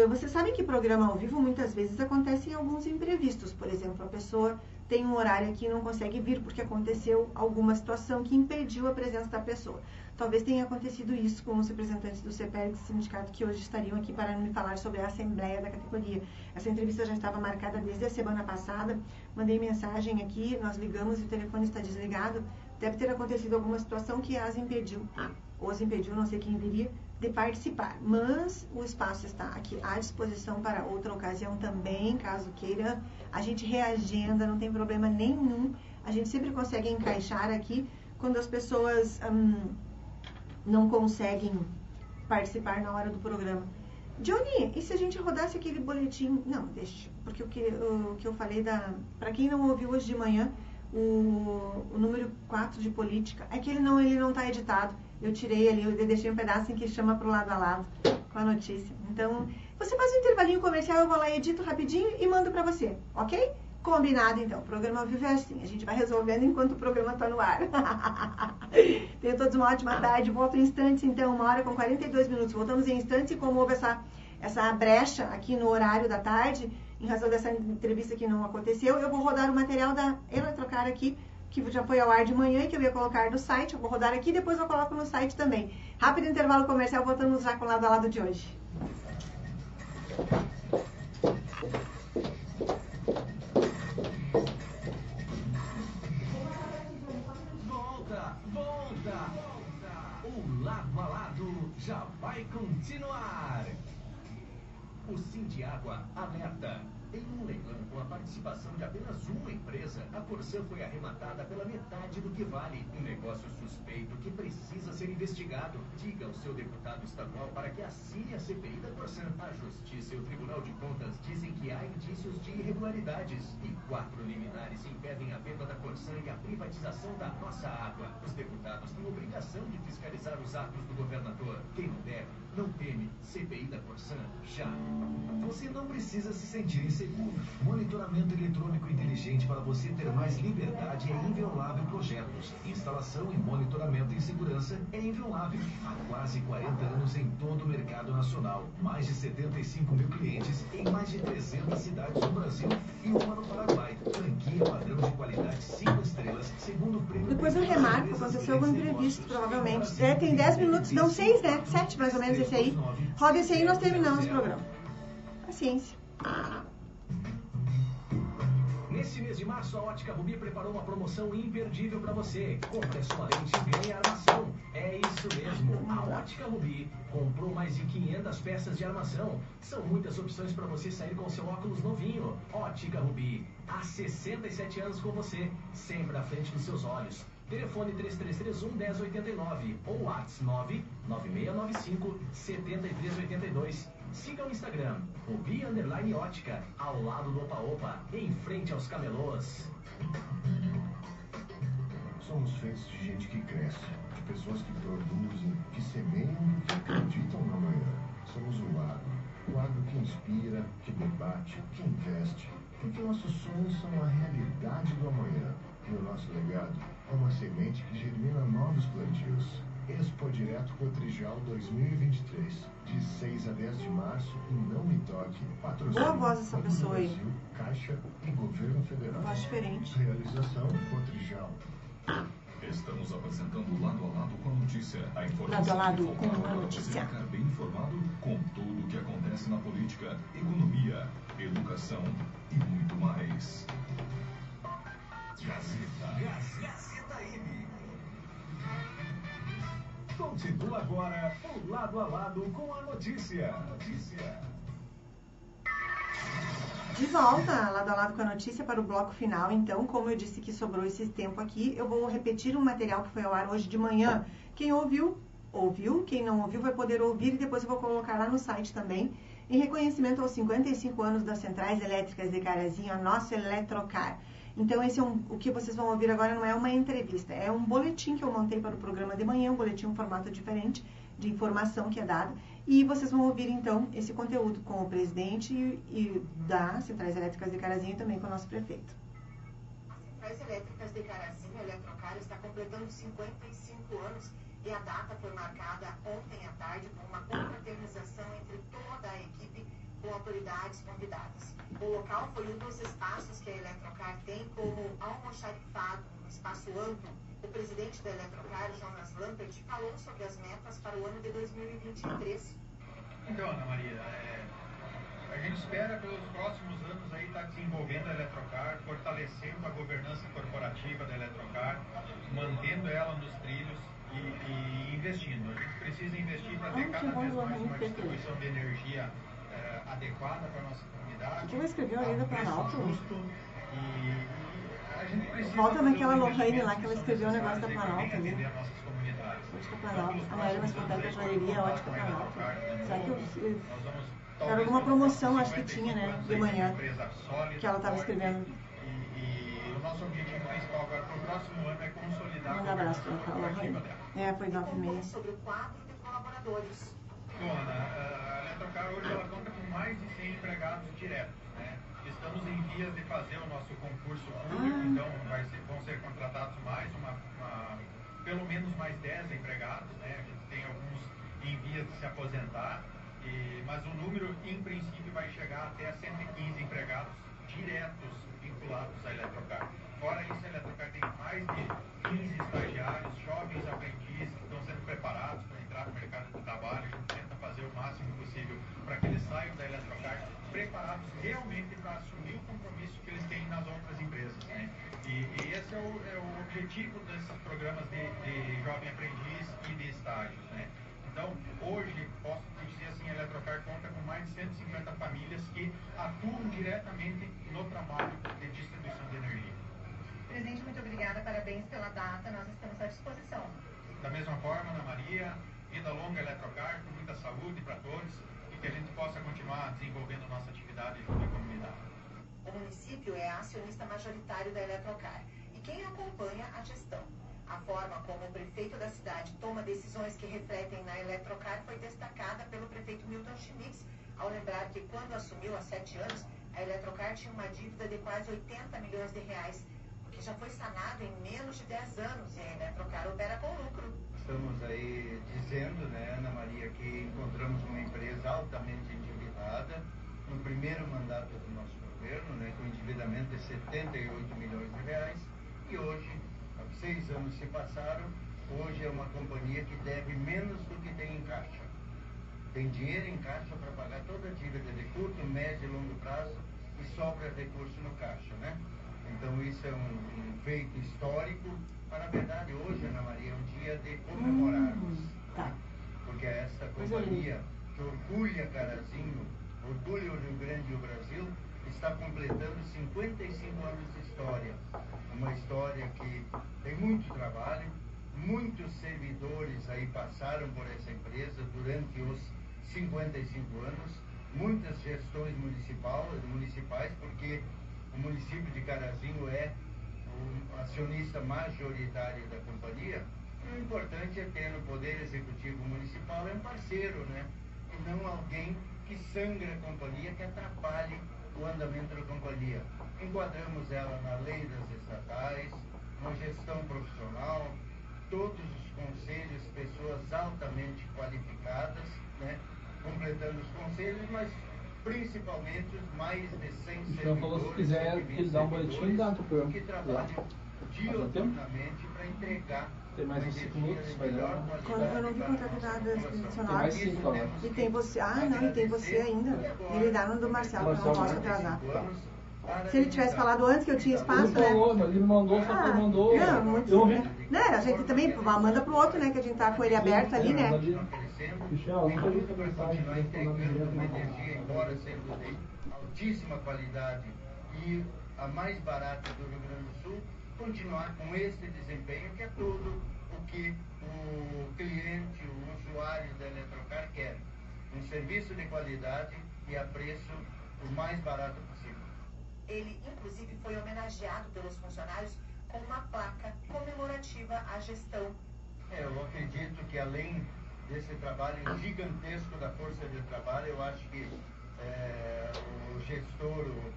você sabe que programa ao vivo muitas vezes acontecem alguns imprevistos. Por exemplo, a pessoa tem um horário aqui e não consegue vir porque aconteceu alguma situação que impediu a presença da pessoa. talvez tenha acontecido isso com os representantes do CEPERG, sindicato, que hoje estariam aqui para me falar sobre a assembleia da categoria. Essa entrevista já estava marcada desde a semana passada, mandei mensagem aqui, nós ligamos e o telefone está desligado. Deve ter acontecido alguma situação que as impediu, ah, as impediu, não sei quem viria, de participar. Mas o espaço está aqui à disposição para outra ocasião também, caso queira. A gente reagenda, não tem problema nenhum. A gente sempre consegue encaixar aqui quando as pessoas hum, não conseguem participar na hora do programa. Johnny, e se a gente rodasse aquele boletim? Não, deixa, porque o que, o, que eu falei da. Para quem não ouviu hoje de manhã, o, o número 4 de política, é que ele não ele não está editado. Eu tirei ali, eu deixei um pedaço em que chama para o lado a lado com a notícia. Então, você faz um intervalinho comercial, eu vou lá, edito rapidinho e mando para você, ok? Combinado, então. O programa vivo é assim. A gente vai resolvendo enquanto o programa está no ar. Tenham todos uma ótima tarde. Volto em instantes, então, uma hora com 42 minutos. Voltamos em instantes e como houve essa, essa brecha aqui no horário da tarde, em razão dessa entrevista que não aconteceu, eu vou rodar o material da Eletrocar aqui, que já foi ao ar de manhã e que eu ia colocar no site. Eu vou rodar aqui e depois eu coloco no site também. Rápido intervalo comercial, voltamos já com o lado a lado de hoje. Volta, volta, volta. O lado a lado já vai continuar. O Sindiágua alerta. Em um leilão com a participação de apenas uma empresa, a Corsã foi arrematada pela metade do que vale. Um negócio suspeito que precisa ser investigado. Diga ao seu deputado estadual para que assine a CPI da Corsã. A Justiça e o Tribunal de Contas dizem que há indícios de irregularidades. E quatro liminares impedem a venda da Corsã e a privatização da nossa água. Os deputados têm obrigação de fiscalizar os atos do governador. Quem não deve, não teme. CPI da Corsã, já. Você não precisa se sentir inseguro. Monitoramento eletrônico inteligente para você ter mais liberdade é Inviolável Projetos. Instalação e monitoramento em segurança é Inviolável. Há quase 40 anos em todo o mercado nacional. Mais de 75 mil clientes em mais de 300 cidades do Brasil e uma no Paraguai. Franquia padrão de qualidade 5 estrelas, segundo o prêmio... Depois eu remarco, aconteceu algum imprevisto, provavelmente. É, tem 10 minutos, não 6, né? 7 mais ou menos esse aí. Roda esse aí e nós terminamos o programa. Paciência. Nesse mês de março, a Ótica Rubi preparou uma promoção imperdível para você. Compre sua lente e ganhe armação. É isso mesmo. A Ótica Rubi comprou mais de 500 peças de armação. São muitas opções para você sair com seu óculos novinho. Ótica Rubi, há 67 anos com você, sempre à frente dos seus olhos. Telefone 3331 1089 ou WhatsApp 99695 7382. Siga o Instagram, Rubi Underline Ótica, ao lado do Opa Opa, em frente aos camelôs. Somos feitos de gente que cresce, de pessoas que produzem, que semeiam e que acreditam no amanhã. Somos o agro, o agro que inspira, que debate, que investe, porque nossos sonhos são a realidade do amanhã. E o nosso legado uma semente que germina novos plantios. Expo Direto Cotrijal 2023, de 6 a 10 de março, em Não Me Toque, patrocínio Boa voz essa pessoa aí. Brasil, Caixa e Governo Federal. Voz diferente. Realização Cotrijal. Estamos apresentando lado a lado com a notícia. A informação Lado a lado com a para notícia. Você ficar bem informado com tudo o que acontece na política, economia, educação e muito mais. M. Continua agora o lado a lado com a notícia. Notícia. De volta, lado a lado com a notícia, para o bloco final. Então, como eu disse que sobrou esse tempo aqui, eu vou repetir um material que foi ao ar hoje de manhã. Quem ouviu, ouviu. Quem não ouviu, vai poder ouvir e depois eu vou colocar lá no site também. Em reconhecimento aos 55 anos das centrais elétricas de Carazinho, a nossa Eletrocar. Então, esse é um, o que vocês vão ouvir agora não é uma entrevista, é um boletim que eu montei para o programa de manhã, um boletim em formato diferente de informação que é dada. E vocês vão ouvir, então, esse conteúdo com o presidente e, e da Centrais Elétricas de Carazinho e também com o nosso prefeito. Centrais Elétricas de Carazinho, a Eletrocar, está completando 55 anos e a data foi marcada ontem à tarde com uma confraternização entre toda a equipe autoridades convidadas. O local foi um dos espaços que a Eletrocar tem como almoxarifado, um espaço amplo. O presidente da Eletrocar, Jonas Lampert, falou sobre as metas para o ano de 2023. Então, Ana Maria, é, a gente espera pelos próximos anos aí estar desenvolvendo a Eletrocar, fortalecendo a governança corporativa da Eletrocar, mantendo ela nos trilhos e, e investindo. A gente precisa investir para ter cada vez mais uma distribuição de energia é, adequada para a nossa comunidade. que vai escrever a Leda Planalto? Justo e, a gente precisa Volta naquela Lohane lá que ela escreveu o negócio da Planalto, para né? Ótica Planalto. A Maíra vai escutar que a joalheria é Ótica Planalto. Será que eu... Era alguma promoção, acho que tinha, né? De manhã. Que ela estava escrevendo. E o nosso objetivo principal agora para o próximo ano é consolidar Manda a abraço corporativa Lohane. dela. É, foi nove e meia. Sobre o quadro de colaboradores. Ana, a Eletrocar hoje ela conta com mais de 100 empregados diretos. Né? Estamos em vias de fazer o nosso concurso público, Ah. então vai ser- vão ser contratados mais, uma, uma- pelo menos mais 10 empregados. Né? A gente tem alguns em vias de se aposentar, e- mas o número, em princípio, vai chegar até 115 empregados diretos vinculados à Eletrocar. Fora isso, a Eletrocar tem mais de 15 estagiários, jovens aprendizes que estão sendo preparados para entrar no mercado de trabalho. A gente tenta fazer o máximo possível para que eles saiam da Eletrocar preparados realmente para assumir o compromisso que eles têm nas outras empresas. né? E, e esse é o, é o objetivo desses programas de, de jovem aprendiz e de estágios. Né? Então, hoje, posso dizer assim, a Eletrocar conta com mais de 150 famílias que atuam diretamente no trabalho de distribuição de energia. Presidente, muito obrigada, parabéns pela data, nós estamos à disposição. Da mesma forma, Ana Maria, vida longa Eletrocar, com muita saúde para todos que a gente possa continuar desenvolvendo nossa atividade junto à comunidade. O município é acionista majoritário da Eletrocar e quem acompanha a gestão. A forma como o prefeito da cidade toma decisões que refletem na Eletrocar foi destacada pelo prefeito Milton Schmitz, ao lembrar que quando assumiu há sete anos, a Eletrocar tinha uma dívida de quase 80 milhões de reais, o que já foi sanado em menos de 10 anos e a Eletrocar opera com lucro. Estamos aí dizendo, né, Ana Maria, que encontramos uma empresa altamente endividada no primeiro mandato do nosso governo, né, com endividamento de 78 milhões de reais, e hoje, seis anos se passaram, hoje é uma companhia que deve menos do que tem em caixa. Tem dinheiro em caixa para pagar toda a dívida de curto, médio e longo prazo e sobra recurso no caixa, né? Então isso é um, um feito histórico, mas na verdade hoje, Ana Maria, é um dia de comemorarmos. Tá. Porque essa Coisa companhia que orgulha Carazinho, orgulha o Rio Grande e o Brasil, está completando 55 anos de história. Uma história que tem muito trabalho, muitos servidores aí passaram por essa empresa durante os 55 anos, muitas gestões municipal, municipais, porque o município de Carazinho é o acionista majoritário da companhia. O importante é ter no Poder Executivo Municipal é um parceiro, né? E não alguém que sangra a companhia, que atrapalhe o andamento da companhia. Enquadramos ela na lei das estatais, uma gestão profissional, todos os conselhos, pessoas altamente qualificadas, né? completando os conselhos, mas principalmente os mais de 100 Então servidores. falou se quiser 120 que ele dá um boletim, dá pro que trabalham dioturnamente para entregar Tem mais uns cinco energia minutos, de vai dar. melhor Quando qualidade eu não vi para a nossa contabilidade população. institucional. mais cinco. E tem você. Ah, não, e tem você ainda. Me ligaram do Marcelo, que eu não posso atrasar. Se ele tivesse falado antes que eu tinha espaço, Ele né? falou, mas ele me mandou, só que Ah, ele mandou. não, muito, eu não vi. né? A gente também manda pro outro, né? Que a gente tá com ele aberto ali, né? Michel, vi essa Vai mensagem. continuar entregando uma energia, embora sendo de altíssima qualidade e a mais barata do Rio Grande do Sul, continuar com esse desempenho que é tudo o que o cliente, o usuário da Eletrocar quer. Um serviço de qualidade e a preço o mais barato possível. Ele, inclusive, foi homenageado pelos funcionários com uma placa comemorativa à gestão. É, eu acredito que além desse trabalho gigantesco da força de trabalho, eu acho que é, o gestor, o,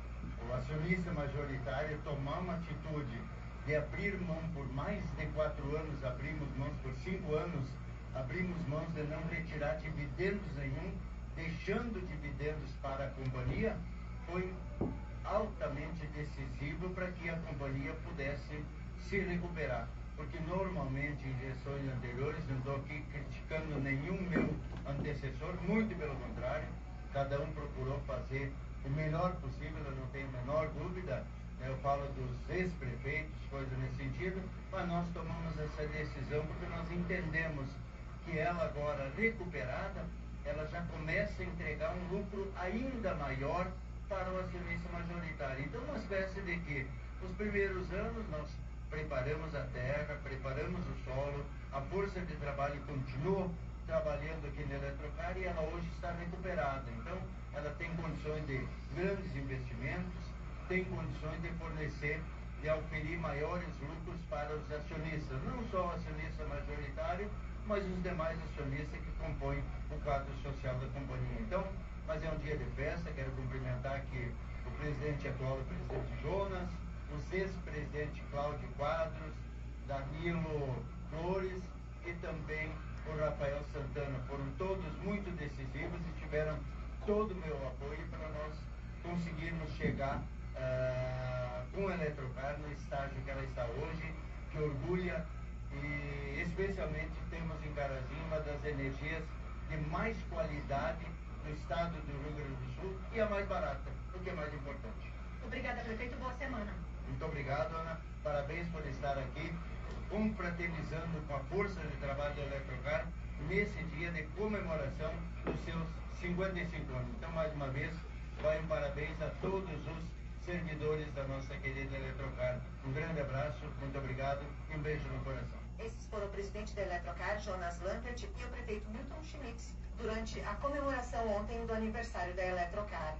o acionista majoritário tomar uma atitude de abrir mão por mais de quatro anos, abrimos mãos por cinco anos, abrimos mãos de não retirar dividendos nenhum, deixando dividendos para a companhia, foi altamente decisivo para que a companhia pudesse se recuperar. Porque normalmente em gestões anteriores, não estou aqui criticando nenhum meu antecessor, muito pelo contrário, cada um procurou fazer o melhor possível, eu não tenho a menor dúvida, né, eu falo dos ex-prefeitos, coisas nesse sentido, mas nós tomamos essa decisão porque nós entendemos que ela agora recuperada, ela já começa a entregar um lucro ainda maior para o acionista majoritário. Então, uma espécie de que os primeiros anos nós preparamos a terra, preparamos o solo, a força de trabalho continua trabalhando aqui na Eletrocar e ela hoje está recuperada. Então, ela tem condições de grandes investimentos, tem condições de fornecer, de oferir maiores lucros para os acionistas, não só o acionista majoritário, mas os demais acionistas que compõem o quadro social da companhia. Então, mas é um dia de festa, quero cumprimentar aqui o presidente atual, o presidente Jonas, os ex-presidente Cláudio Quadros, Danilo Flores e também o Rafael Santana. Foram todos muito decisivos e tiveram todo o meu apoio para nós conseguirmos chegar uh, com a Eletrocar no estágio que ela está hoje, que orgulha e especialmente temos em Carazinho uma das energias de mais qualidade do estado do Rio Grande do Sul e a mais barata, o que é mais importante. Obrigada, prefeito. Boa semana. Muito obrigado, Ana. Parabéns por estar aqui, confraternizando com a força de trabalho da Eletrocar nesse dia de comemoração dos seus 55 anos. Então, mais uma vez, vai um parabéns a todos os servidores da nossa querida Eletrocar. Um grande abraço, muito obrigado e um beijo no coração. Esses foram o presidente da Eletrocar, Jonas Lampert, e o prefeito Milton Schmitz, durante a comemoração ontem do aniversário da Eletrocar.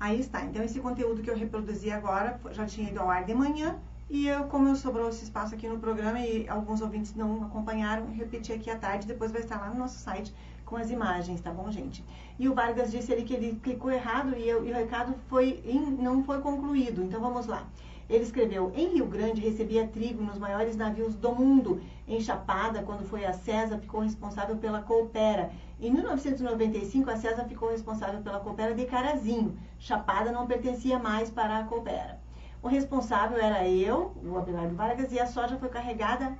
Aí está. Então, esse conteúdo que eu reproduzi agora já tinha ido ao ar de manhã. E eu, como eu sobrou esse espaço aqui no programa e alguns ouvintes não acompanharam, repeti aqui à tarde. Depois vai estar lá no nosso site com as imagens, tá bom, gente? E o Vargas disse ali que ele clicou errado e, eu, e o recado foi não foi concluído. Então, vamos lá. Ele escreveu: Em Rio Grande recebia trigo nos maiores navios do mundo. Em Chapada, quando foi a CESA, ficou responsável pela Coopera. Em 1995, a CESA ficou responsável pela Coopera de Carazinho. Chapada não pertencia mais para a Coopera. O responsável era eu, o Abelardo Vargas, e a soja foi carregada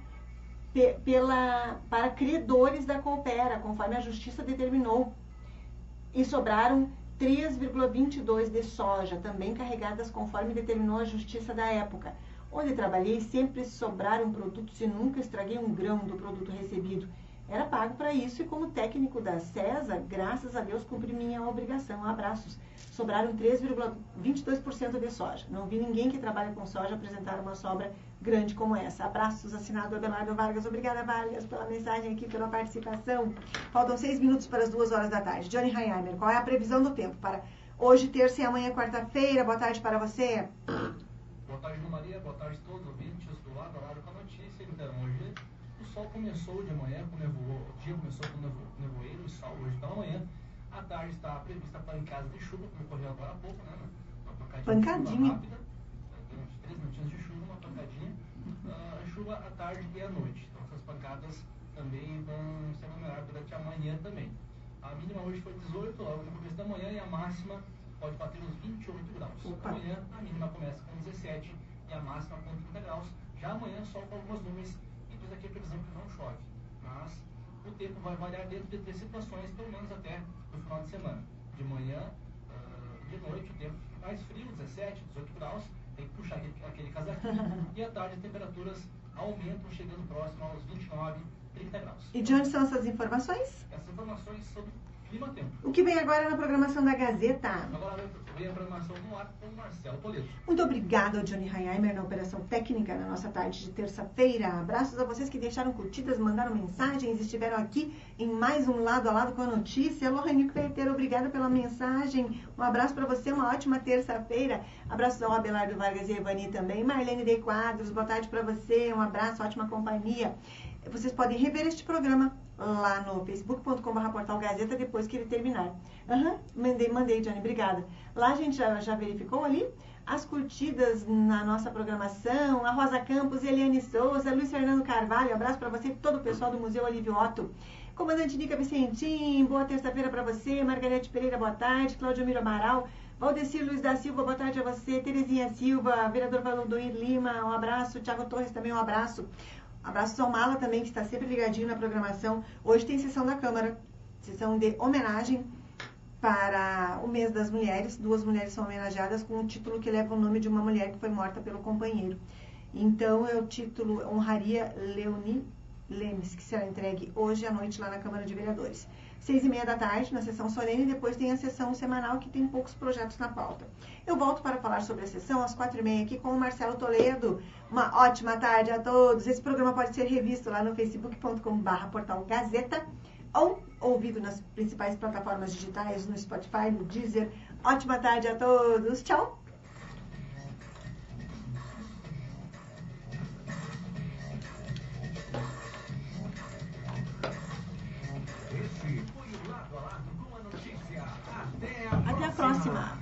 pe pela, para credores da Coopera, conforme a justiça determinou. E sobraram 3,22 de soja, também carregadas conforme determinou a justiça da época. Onde trabalhei, sempre sobraram produtos e nunca estraguei um grão do produto recebido. Era pago para isso e, como técnico da CESA, graças a Deus cumpri minha obrigação. Abraços. Sobraram 3,22% de soja. Não vi ninguém que trabalha com soja apresentar uma sobra grande como essa. Abraços, assinado Abelardo Vargas. Obrigada, Vargas, pela mensagem aqui, pela participação. Faltam seis minutos para as duas horas da tarde. Johnny Heimer, qual é a previsão do tempo para hoje, terça e amanhã, quarta-feira? Boa tarde para você. Boa tarde, Maria. Boa tarde a todos os ouvintes do lado a lado com a notícia. Então, hoje o sol começou de manhã com nevoeiro, o dia começou com nevoeiro e sol hoje pela manhã. À tarde está prevista pancadas de chuva, como ocorreu agora há pouco, né? Uma pancadinha. Pancadinha. rápida, uns três minutinhos de chuva, uma pancadinha. Uh, chuva à tarde e à noite. Então essas pancadas também vão se aglomerar durante a manhã também. A mínima hoje foi 18, logo no começo da manhã, e a máxima pode bater uns 28 graus. Opa. Amanhã a mínima começa com 17 e a máxima com 30 graus. Já amanhã sol com algumas nuvens diz aqui previsão que não chove. Mas o tempo vai variar dentro de três situações, pelo menos até no final de semana. De manhã, uh, de noite, o tempo mais frio, 17, 18 graus, tem que puxar aquele, casaquinho. e à tarde as temperaturas aumentam, chegando próximo aos 29, 30 graus. E de onde são essas informações? Essas informações sobre clima-tempo. O que vem agora na programação da Gazeta? Agora vem a programação no ar com o Marcelo Toledo. Muito obrigada ao Johnny Heimer na operação técnica na nossa tarde de terça-feira. Abraços a vocês que deixaram curtidas, mandaram mensagens, estiveram aqui em mais um lado a lado com a notícia. Alô, Renico Ferreira, obrigada pela mensagem. Um abraço para você, uma ótima terça-feira. Abraços ao Abelardo Vargas e Evani também. Marlene de Quadros, boa tarde para você. Um abraço, ótima companhia. Vocês podem rever este programa lá no facebook.com.br portal Gazeta depois que ele terminar. Aham, uhum, mandei, mandei, Johnny, obrigada. Lá a gente já, já verificou ali as curtidas na nossa programação, a Rosa Campos, Eliane Souza, Luiz Fernando Carvalho, abraço para você e todo o pessoal do Museu Olívio Otto. Comandante Nica Vicentim, boa terça-feira para você. Margarete Pereira, boa tarde. Cláudio Miro Amaral. Valdecir Luiz da Silva, boa tarde a você. Terezinha Silva, vereador Valondoir Lima, um abraço. Tiago Torres também, um abraço. Abraço São Mala também, que está sempre ligadinho na programação. Hoje tem sessão da Câmara, sessão de homenagem para o mês das mulheres. Duas mulheres são homenageadas com um título que leva o nome de uma mulher que foi morta pelo companheiro. Então, é o título Honraria Leoni Lemes, que será entregue hoje à noite lá na Câmara de Vereadores. Seis e meia da tarde, na sessão solene, e depois tem a sessão semanal, que tem poucos projetos na pauta. Eu volto para falar sobre a sessão às quatro e meia aqui com o Marcelo Toledo. Uma ótima tarde a todos. Esse programa pode ser revisto lá no facebook.com.br portal Gazeta ou ouvido nas principais plataformas digitais, no Spotify, no Deezer. Ótima tarde a todos. Tchau! Próxima.